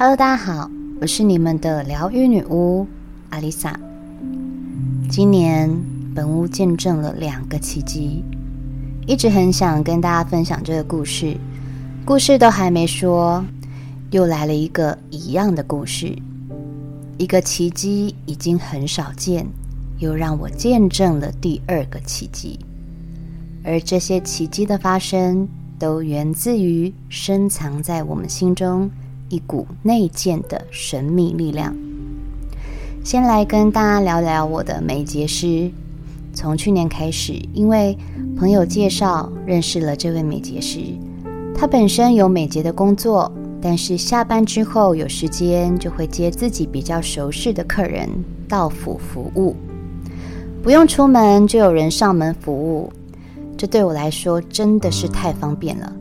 Hello，大家好，我是你们的疗愈女巫阿丽萨。今年本屋见证了两个奇迹，一直很想跟大家分享这个故事，故事都还没说，又来了一个一样的故事。一个奇迹已经很少见，又让我见证了第二个奇迹，而这些奇迹的发生，都源自于深藏在我们心中。一股内建的神秘力量。先来跟大家聊聊我的美睫师。从去年开始，因为朋友介绍认识了这位美睫师。他本身有美睫的工作，但是下班之后有时间就会接自己比较熟识的客人到府服务，不用出门就有人上门服务。这对我来说真的是太方便了。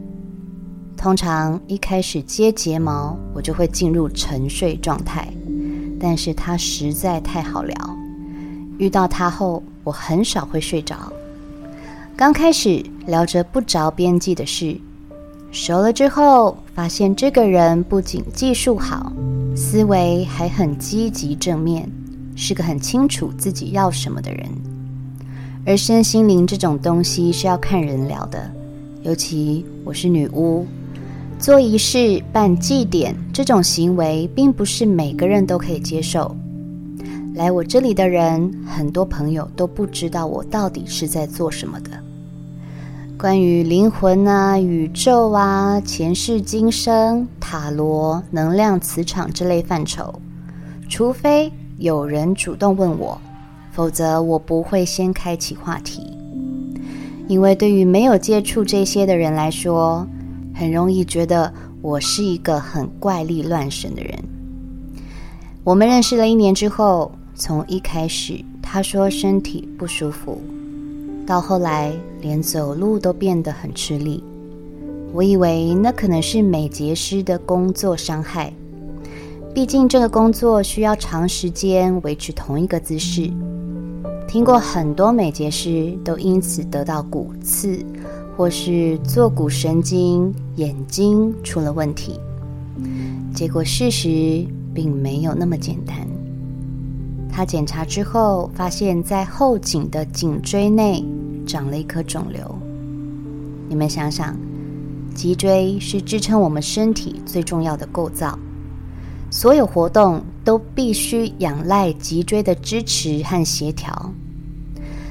通常一开始接睫毛，我就会进入沉睡状态，但是他实在太好聊，遇到他后，我很少会睡着。刚开始聊着不着边际的事，熟了之后，发现这个人不仅技术好，思维还很积极正面，是个很清楚自己要什么的人。而身心灵这种东西是要看人聊的，尤其我是女巫。做仪式、办祭典这种行为，并不是每个人都可以接受。来我这里的人，很多朋友都不知道我到底是在做什么的。关于灵魂啊、宇宙啊、前世今生、塔罗、能量磁场这类范畴，除非有人主动问我，否则我不会先开启话题。因为对于没有接触这些的人来说，很容易觉得我是一个很怪力乱神的人。我们认识了一年之后，从一开始他说身体不舒服，到后来连走路都变得很吃力。我以为那可能是美睫师的工作伤害，毕竟这个工作需要长时间维持同一个姿势。听过很多美睫师都因此得到骨刺。或是坐骨神经、眼睛出了问题，结果事实并没有那么简单。他检查之后，发现在后颈的颈椎内长了一颗肿瘤。你们想想，脊椎是支撑我们身体最重要的构造，所有活动都必须仰赖脊椎的支持和协调。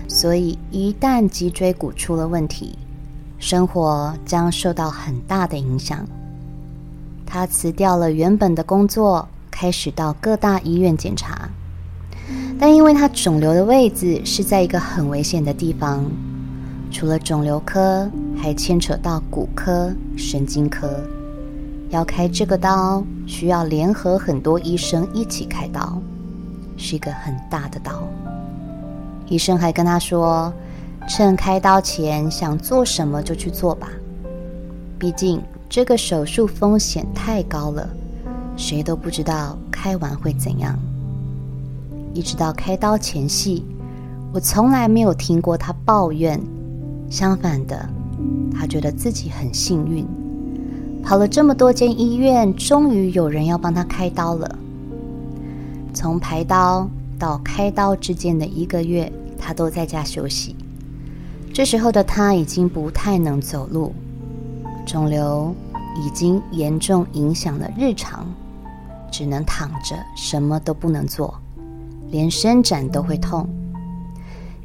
所以，一旦脊椎骨出了问题，生活将受到很大的影响。他辞掉了原本的工作，开始到各大医院检查。但因为他肿瘤的位置是在一个很危险的地方，除了肿瘤科，还牵扯到骨科、神经科。要开这个刀，需要联合很多医生一起开刀，是一个很大的刀。医生还跟他说，趁开刀前想做什么就去做吧，毕竟这个手术风险太高了，谁都不知道开完会怎样。一直到开刀前夕，我从来没有听过他抱怨，相反的，他觉得自己很幸运，跑了这么多间医院，终于有人要帮他开刀了。从排刀到开刀之间的一个月，他都在家休息。这时候的他已经不太能走路，肿瘤已经严重影响了日常，只能躺着，什么都不能做，连伸展都会痛。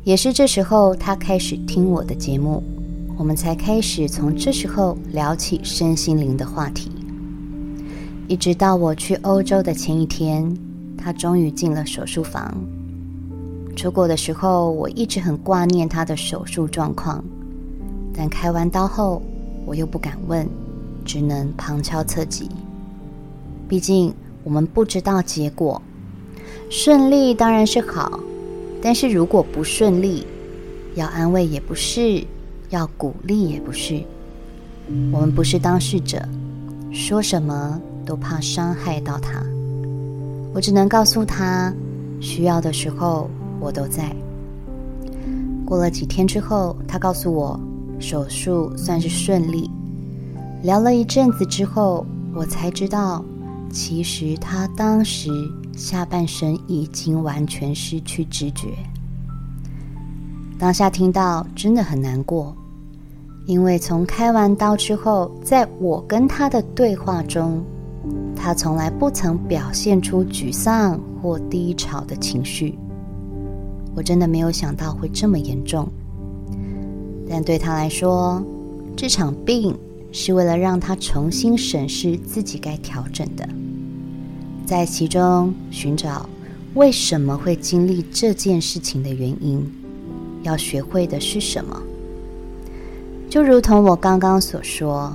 也是这时候，他开始听我的节目，我们才开始从这时候聊起身心灵的话题。一直到我去欧洲的前一天，他终于进了手术房。出国的时候，我一直很挂念他的手术状况，但开完刀后，我又不敢问，只能旁敲侧击。毕竟我们不知道结果，顺利当然是好，但是如果不顺利，要安慰也不是，要鼓励也不是。我们不是当事者，说什么都怕伤害到他。我只能告诉他，需要的时候。我都在。过了几天之后，他告诉我手术算是顺利。聊了一阵子之后，我才知道其实他当时下半身已经完全失去知觉。当下听到真的很难过，因为从开完刀之后，在我跟他的对话中，他从来不曾表现出沮丧或低潮的情绪。我真的没有想到会这么严重，但对他来说，这场病是为了让他重新审视自己该调整的，在其中寻找为什么会经历这件事情的原因，要学会的是什么。就如同我刚刚所说，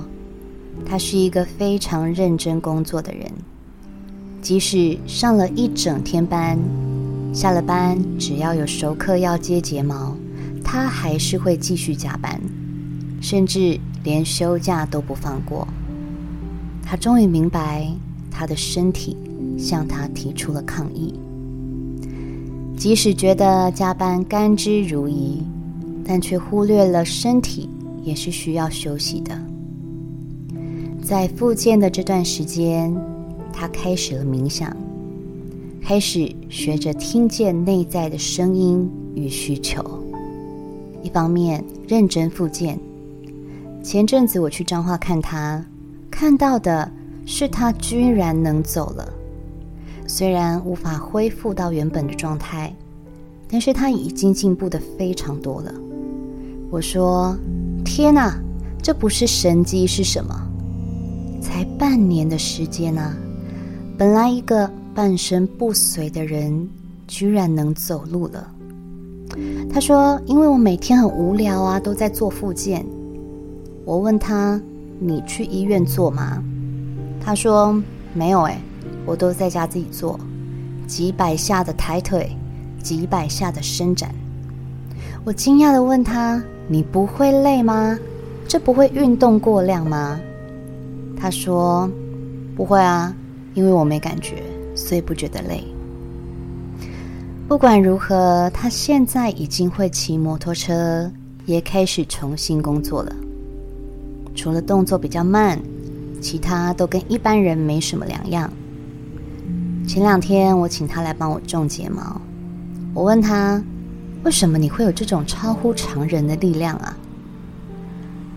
他是一个非常认真工作的人，即使上了一整天班，下了班只要有熟客要接睫毛，他还是会继续加班。甚至连休假都不放过。他终于明白，他的身体向他提出了抗议。即使觉得加班甘之如饴，但却忽略了身体也是需要休息的。在复健的这段时间，他开始了冥想，开始学着听见内在的声音与需求。一方面认真复健。前阵子我去彰化看他，看到的是他居然能走了。虽然无法恢复到原本的状态，但是他已经进步的非常多了。我说：“天哪，这不是神迹是什么？才半年的时间啊！本来一个半身不遂的人，居然能走路了。”他说：“因为我每天很无聊啊，都在做复健。”我问他：“你去医院做吗？”他说：“没有，哎，我都在家自己做，几百下的抬腿，几百下的伸展。”我惊讶的问他：“你不会累吗？这不会运动过量吗？”他说：“不会啊，因为我没感觉，所以不觉得累。”不管如何，他现在已经会骑摩托车，也开始重新工作了。除了动作比较慢，其他都跟一般人没什么两样。前两天我请他来帮我种睫毛，我问他：“为什么你会有这种超乎常人的力量啊？”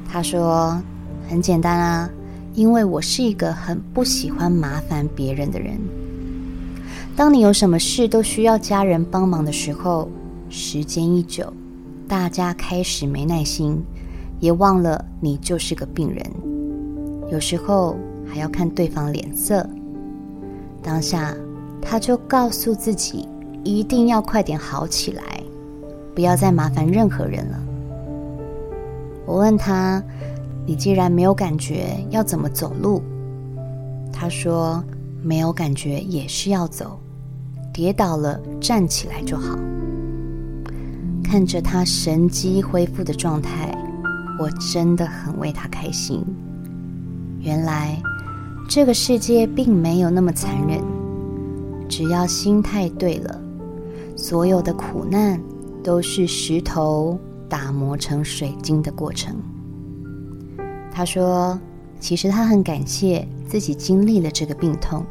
他说：“很简单啊，因为我是一个很不喜欢麻烦别人的人。当你有什么事都需要家人帮忙的时候，时间一久，大家开始没耐心。”也忘了你就是个病人，有时候还要看对方脸色。当下，他就告诉自己一定要快点好起来，不要再麻烦任何人了。我问他：“你既然没有感觉，要怎么走路？”他说：“没有感觉也是要走，跌倒了站起来就好。”看着他神机恢复的状态。我真的很为他开心。原来这个世界并没有那么残忍，只要心态对了，所有的苦难都是石头打磨成水晶的过程。他说：“其实他很感谢自己经历了这个病痛，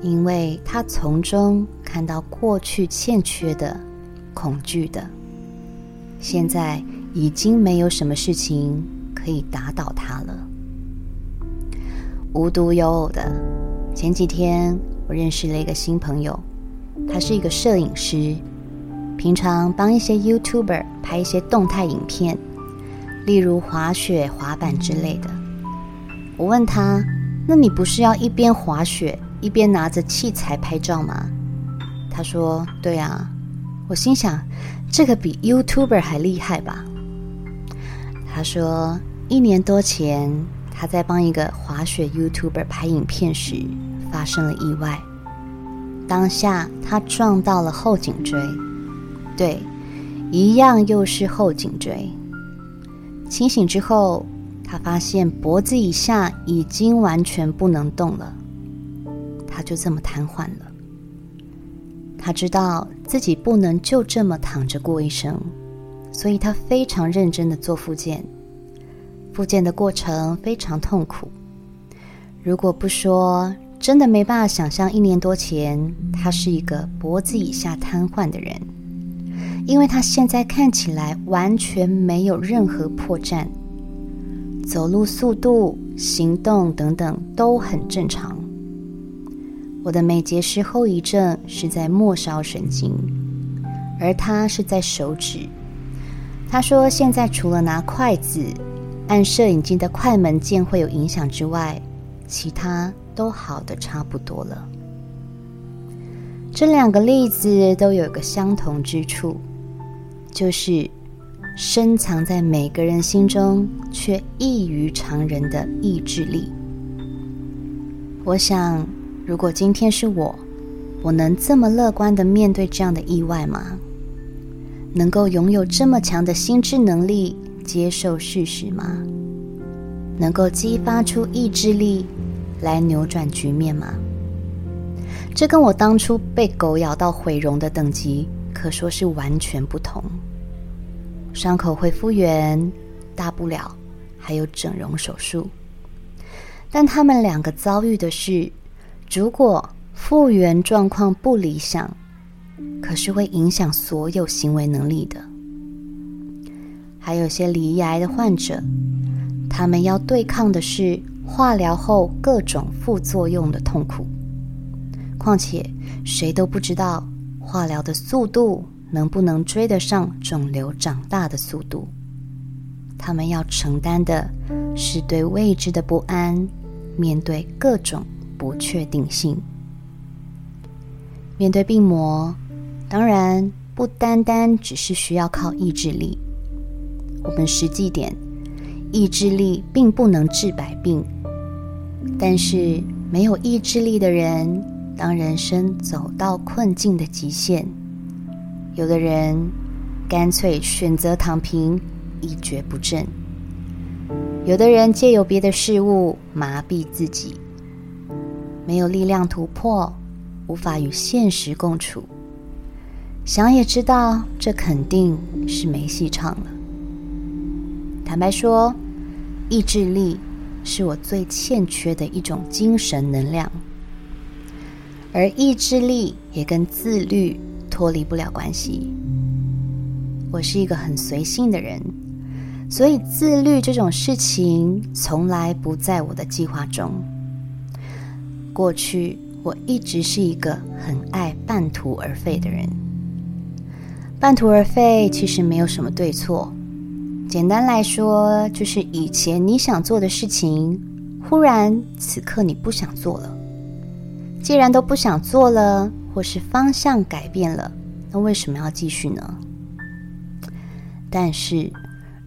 因为他从中看到过去欠缺的、恐惧的，现在。”已经没有什么事情可以打倒他了。无独有偶的，前几天我认识了一个新朋友，他是一个摄影师，平常帮一些 YouTuber 拍一些动态影片，例如滑雪、滑板之类的。我问他：“那你不是要一边滑雪一边拿着器材拍照吗？”他说：“对啊。”我心想：“这个比 YouTuber 还厉害吧？”他说，一年多前，他在帮一个滑雪 YouTuber 拍影片时，发生了意外。当下，他撞到了后颈椎，对，一样又是后颈椎。清醒之后，他发现脖子以下已经完全不能动了，他就这么瘫痪了。他知道自己不能就这么躺着过一生。所以他非常认真的做复健，复健的过程非常痛苦。如果不说真的没办法想象一年多前他是一个脖子以下瘫痪的人，因为他现在看起来完全没有任何破绽，走路速度、行动等等都很正常。我的美节石后遗症是在末梢神经，而他是在手指。他说现在除了拿筷子按摄影机的快门键会有影响之外，其他都好的差不多了。这两个例子都有个相同之处，就是深藏在每个人心中却异于常人的意志力。我想，如果今天是我，我能这么乐观地面对这样的意外吗？能够拥有这么强的心智能力，接受事实吗？能够激发出意志力来扭转局面吗？这跟我当初被狗咬到毁容的等级可说是完全不同。伤口会复原，大不了还有整容手术。但他们两个遭遇的是，如果复原状况不理想，可是会影响所有行为能力的。还有些罹癌的患者。他们要对抗的是化疗后各种副作用的痛苦，况且谁都不知道化疗的速度能不能追得上肿瘤长大的速度。他们要承担的是对未知的不安，面对各种不确定性。面对病魔，当然不单单只是需要靠意志力，我们实际点。意志力并不能治百病，但是没有意志力的人，当人生走到困境的极限，有的人干脆选择躺平，一蹶不振；有的人借由别的事物麻痹自己，没有力量突破，无法与现实共处。想也知道，这肯定是没戏唱了。坦白说，意志力是我最欠缺的一种精神能量，而意志力也跟自律脱离不了关系。我是一个很随性的人，所以自律这种事情从来不在我的计划中。过去我一直是一个很爱半途而废的人，半途而废其实没有什么对错。简单来说，就是以前你想做的事情，忽然此刻你不想做了。既然都不想做了，或是方向改变了，那为什么要继续呢？但是，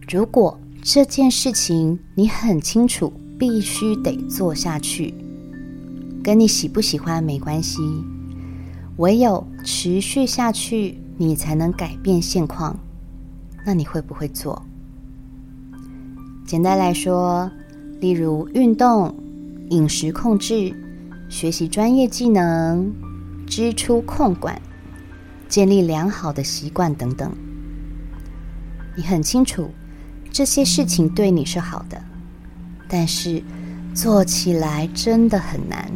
如果这件事情你很清楚，必须得做下去，跟你喜不喜欢没关系，唯有持续下去，你才能改变现况。那你会不会做？简单来说，例如运动、饮食控制、学习专业技能、支出控管、建立良好的习惯等等。你很清楚这些事情对你是好的，但是做起来真的很难。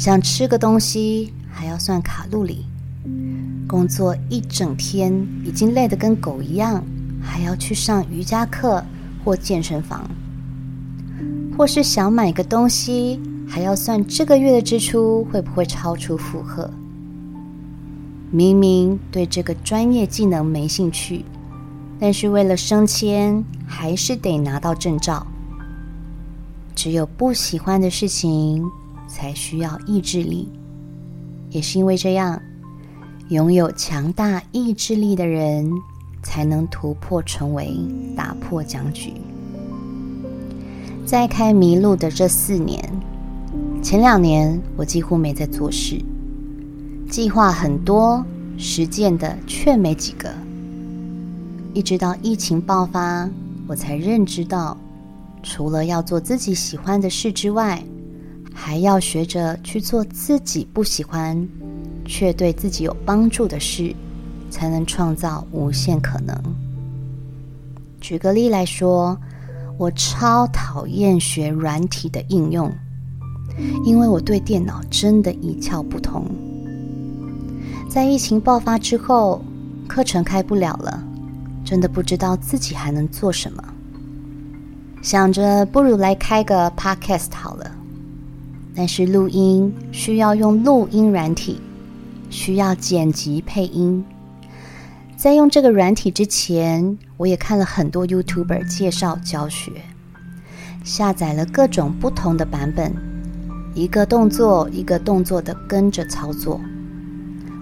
想吃个东西还要算卡路里，工作一整天已经累得跟狗一样，还要去上瑜伽课。或健身房，或是想买个东西，还要算这个月的支出会不会超出负荷。明明对这个专业技能没兴趣，但是为了升迁，还是得拿到证照。只有不喜欢的事情，才需要意志力。也是因为这样，拥有强大意志力的人，才能突破重围，打破僵局。在开迷路的这四年，前两年我几乎没在做事，计划很多，实践的却没几个。一直到疫情爆发，我才认知到，除了要做自己喜欢的事之外，还要学着去做自己不喜欢，却对自己有帮助的事。才能创造无限可能。举个例来说，我超讨厌学软体的应用，因为我对电脑真的一窍不通。在疫情爆发之后，课程开不了了，真的不知道自己还能做什么。想着不如来开个 podcast 好了，但是录音需要用录音软体，需要剪辑配音。在用这个软体之前，我也看了很多 YouTuber 介绍教学，下载了各种不同的版本，一个动作一个动作的跟着操作，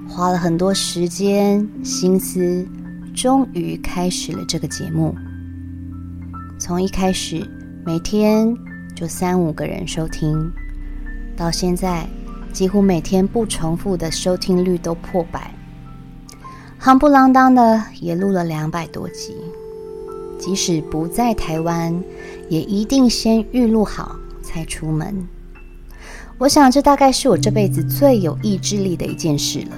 花了很多时间心思，终于开始了这个节目。从一开始每天就三五个人收听，到现在几乎每天不重复的收听率都破百。夯不啷当的也录了两百多集，即使不在台湾，也一定先预录好才出门。我想这大概是我这辈子最有意志力的一件事了。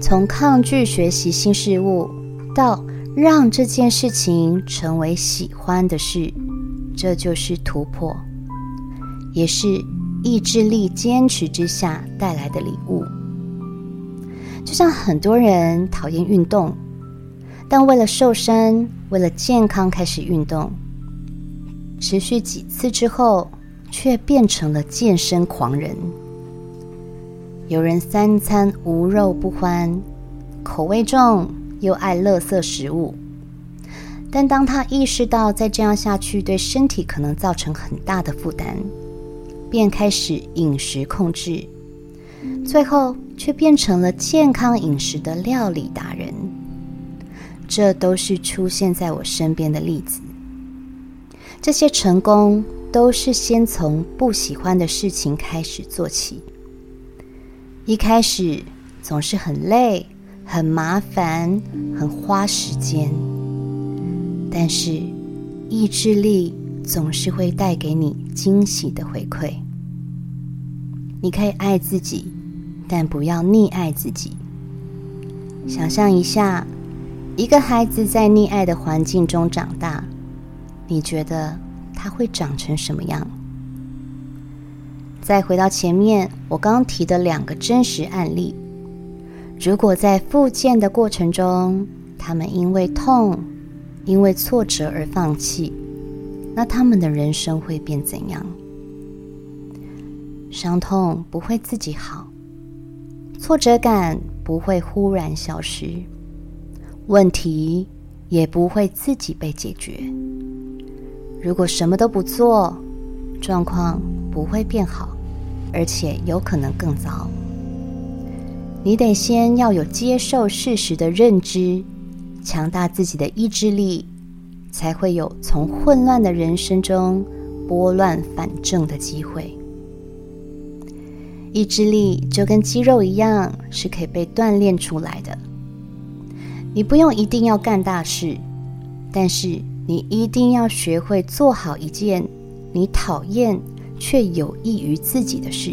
从抗拒学习新事物，到让这件事情成为喜欢的事，这就是突破，也是意志力坚持之下带来的礼物。就像很多人讨厌运动，但为了瘦身、为了健康开始运动，持续几次之后，却变成了健身狂人。有人三餐无肉不欢，口味重又爱垃圾食物，但当他意识到再这样下去对身体可能造成很大的负担，便开始饮食控制。最后却变成了健康饮食的料理达人，这都是出现在我身边的例子。这些成功都是先从不喜欢的事情开始做起，一开始总是很累、很麻烦、很花时间，但是意志力总是会带给你惊喜的回馈。你可以爱自己。但不要溺爱自己。想象一下，一个孩子在溺爱的环境中长大，你觉得他会长成什么样？再回到前面，我刚提的两个真实案例，如果在复健的过程中，他们因为痛、因为挫折而放弃，那他们的人生会变怎样？伤痛不会自己好。挫折感不会忽然消失，问题也不会自己被解决。如果什么都不做，状况不会变好，而且有可能更糟。你得先要有接受事实的认知，强大自己的意志力，才会有从混乱的人生中拨乱反正的机会。意志力就跟肌肉一样，是可以被锻炼出来的。你不用一定要干大事，但是你一定要学会做好一件你讨厌却有益于自己的事。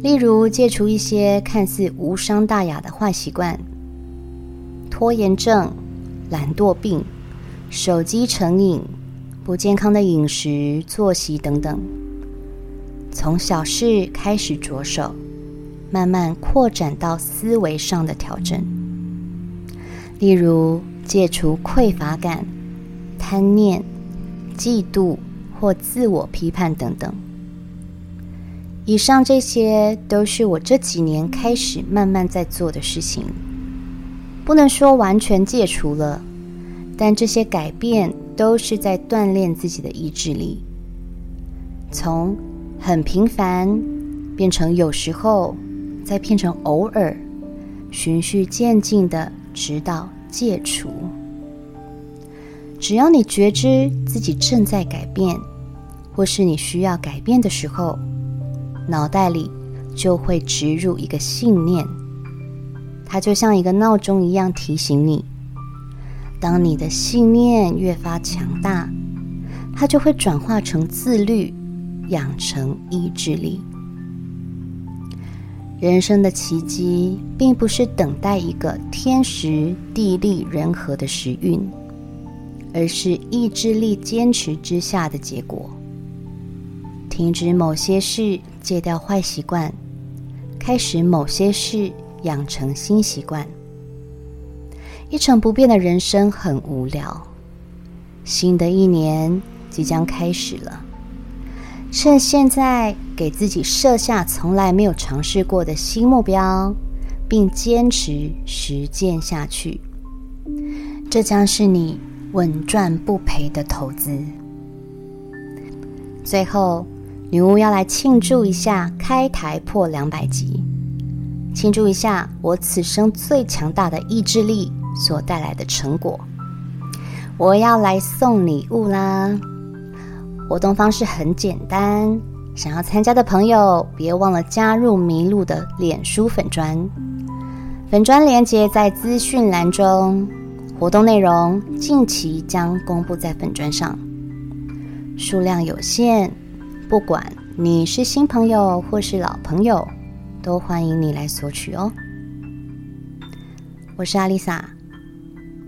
例如，戒除一些看似无伤大雅的坏习惯，拖延症、懒惰病、手机成瘾、不健康的饮食、作息等等。从小事开始着手，慢慢扩展到思维上的调整。例如，戒除匮乏感、贪念、嫉妒或自我批判等等。以上这些都是我这几年开始慢慢在做的事情，不能说完全戒除了，但这些改变都是在锻炼自己的意志力。从很频繁，变成有时候，再变成偶尔，循序渐进的，直到戒除。只要你觉知自己正在改变，或是你需要改变的时候，脑袋里就会植入一个信念，它就像一个闹钟一样提醒你。当你的信念越发强大，它就会转化成自律。养成意志力。人生的奇迹，并不是等待一个天时地利人和的时运，而是意志力坚持之下的结果。停止某些事，戒掉坏习惯，开始某些事，养成新习惯。一成不变的人生很无聊。新的一年即将开始了，趁现在给自己设下从来没有尝试过的新目标，并坚持实践下去，这将是你稳赚不赔的投资。最后，女巫要来庆祝一下开台破两百集，庆祝一下我此生最强大的意志力所带来的成果，我要来送礼物啦！活动方式很简单，想要参加的朋友别忘了加入麋鹿的脸书粉专，粉砖连接在资讯栏中，活动内容近期将公布在粉砖上，数量有限，不管你是新朋友或是老朋友，都欢迎你来索取哦。我是阿丽萨。